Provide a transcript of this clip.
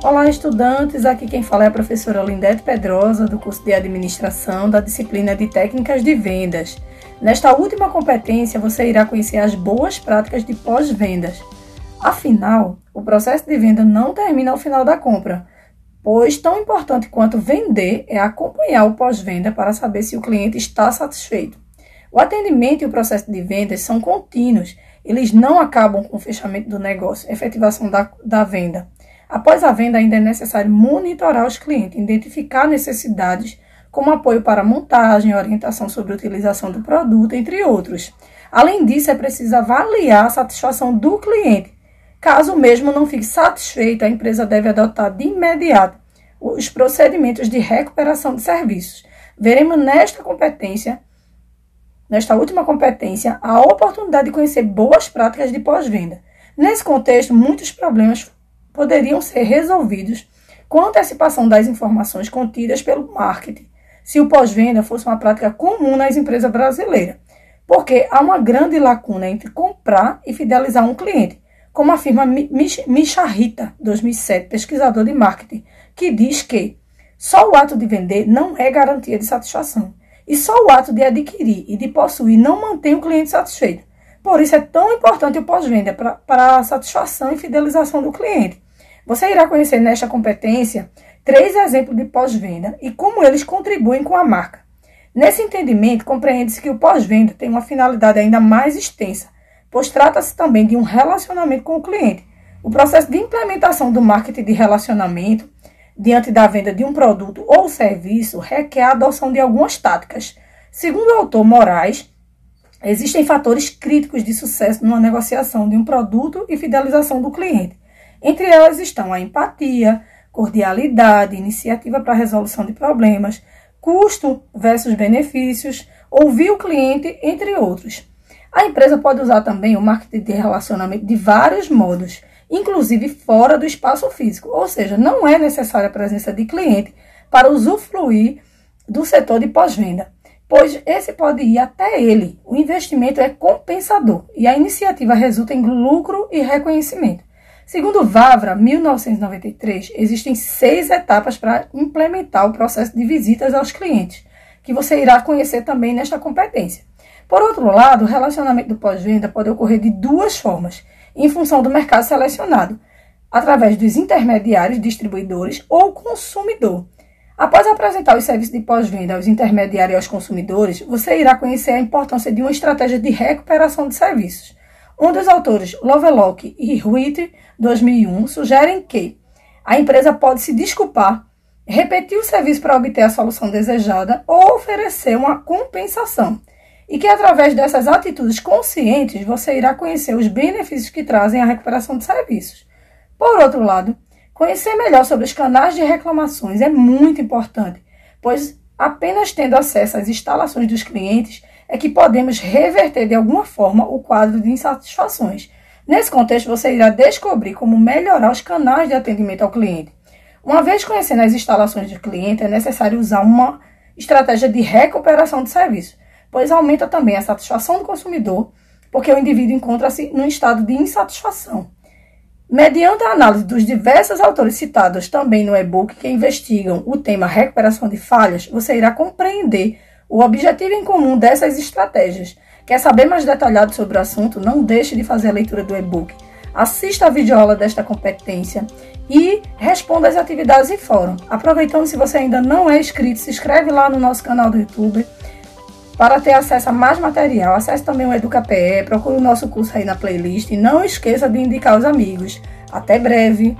Olá, estudantes! Aqui quem fala é a professora Lindete Pedrosa, do curso de Administração da disciplina de Técnicas de Vendas. Nesta última competência, você irá conhecer as boas práticas de pós-vendas. Afinal, o processo de venda não termina ao final da compra, pois tão importante quanto vender é acompanhar o pós-venda para saber se o cliente está satisfeito. O atendimento e o processo de vendas são contínuos, eles não acabam com o fechamento do negócio, efetivação da, da venda. Após a venda, ainda é necessário monitorar os clientes, identificar necessidades, como apoio para montagem, orientação sobre a utilização do produto, entre outros. Além disso, é preciso avaliar a satisfação do cliente. Caso mesmo não fique satisfeito, a empresa deve adotar de imediato os procedimentos de recuperação de serviços. Veremos nesta competência, nesta última competência, a oportunidade de conhecer boas práticas de pós-venda. Nesse contexto, muitos problemas poderiam ser resolvidos com antecipação das informações contidas pelo marketing, se o pós-venda fosse uma prática comum nas empresas brasileiras, porque há uma grande lacuna entre comprar e fidelizar um cliente, como afirma Misha Rita, 2007, pesquisador de marketing, que diz que só o ato de vender não é garantia de satisfação, e só o ato de adquirir e de possuir não mantém o cliente satisfeito. Por isso é tão importante o pós-venda para a satisfação e fidelização do cliente. Você irá conhecer nesta competência três exemplos de pós-venda e como eles contribuem com a marca. Nesse entendimento, compreende-se que o pós-venda tem uma finalidade ainda mais extensa, pois trata-se também de um relacionamento com o cliente. O processo de implementação do marketing de relacionamento diante da venda de um produto ou serviço requer a adoção de algumas táticas. Segundo o autor Moraes, existem fatores críticos de sucesso numa negociação de um produto e fidelização do cliente. Entre elas estão a empatia, cordialidade, iniciativa para resolução de problemas, custo versus benefícios, ouvir o cliente, entre outros. A empresa pode usar também o marketing de relacionamento de vários modos, inclusive fora do espaço físico, ou seja, não é necessária a presença de cliente para usufruir do setor de pós-venda, pois esse pode ir até ele. O investimento é compensador e a iniciativa resulta em lucro e reconhecimento. Segundo Vavra, 1993, existem seis etapas para implementar o processo de visitas aos clientes, que você irá conhecer também nesta competência. Por outro lado, o relacionamento do pós-venda pode ocorrer de duas formas, em função do mercado selecionado, através dos intermediários, distribuidores ou consumidor. Após apresentar os serviços de pós-venda aos intermediários e aos consumidores, você irá conhecer a importância de uma estratégia de recuperação de serviços. Um dos autores, Lovelock e Ruitt, 2001, sugerem que a empresa pode se desculpar, repetir o serviço para obter a solução desejada ou oferecer uma compensação. E que através dessas atitudes conscientes você irá conhecer os benefícios que trazem a recuperação de serviços. Por outro lado, conhecer melhor sobre os canais de reclamações é muito importante, pois apenas tendo acesso às instalações dos clientes é que podemos reverter de alguma forma o quadro de insatisfações. Nesse contexto, você irá descobrir como melhorar os canais de atendimento ao cliente. Uma vez conhecendo as instalações do cliente, é necessário usar uma estratégia de recuperação de serviço, pois aumenta também a satisfação do consumidor, porque o indivíduo encontra-se num estado de insatisfação. Mediante a análise dos diversos autores citados também no e-book que investigam o tema recuperação de falhas, você irá compreender o objetivo em comum dessas estratégias. Quer saber mais detalhado sobre o assunto? Não deixe de fazer a leitura do e-book. Assista a videoaula desta competência e responda às atividades em fórum. Aproveitando, se você ainda não é inscrito, se inscreve lá no nosso canal do YouTube para ter acesso a mais material. Acesse também o EducaPE, procure o nosso curso aí na playlist e não esqueça de indicar os amigos. Até breve!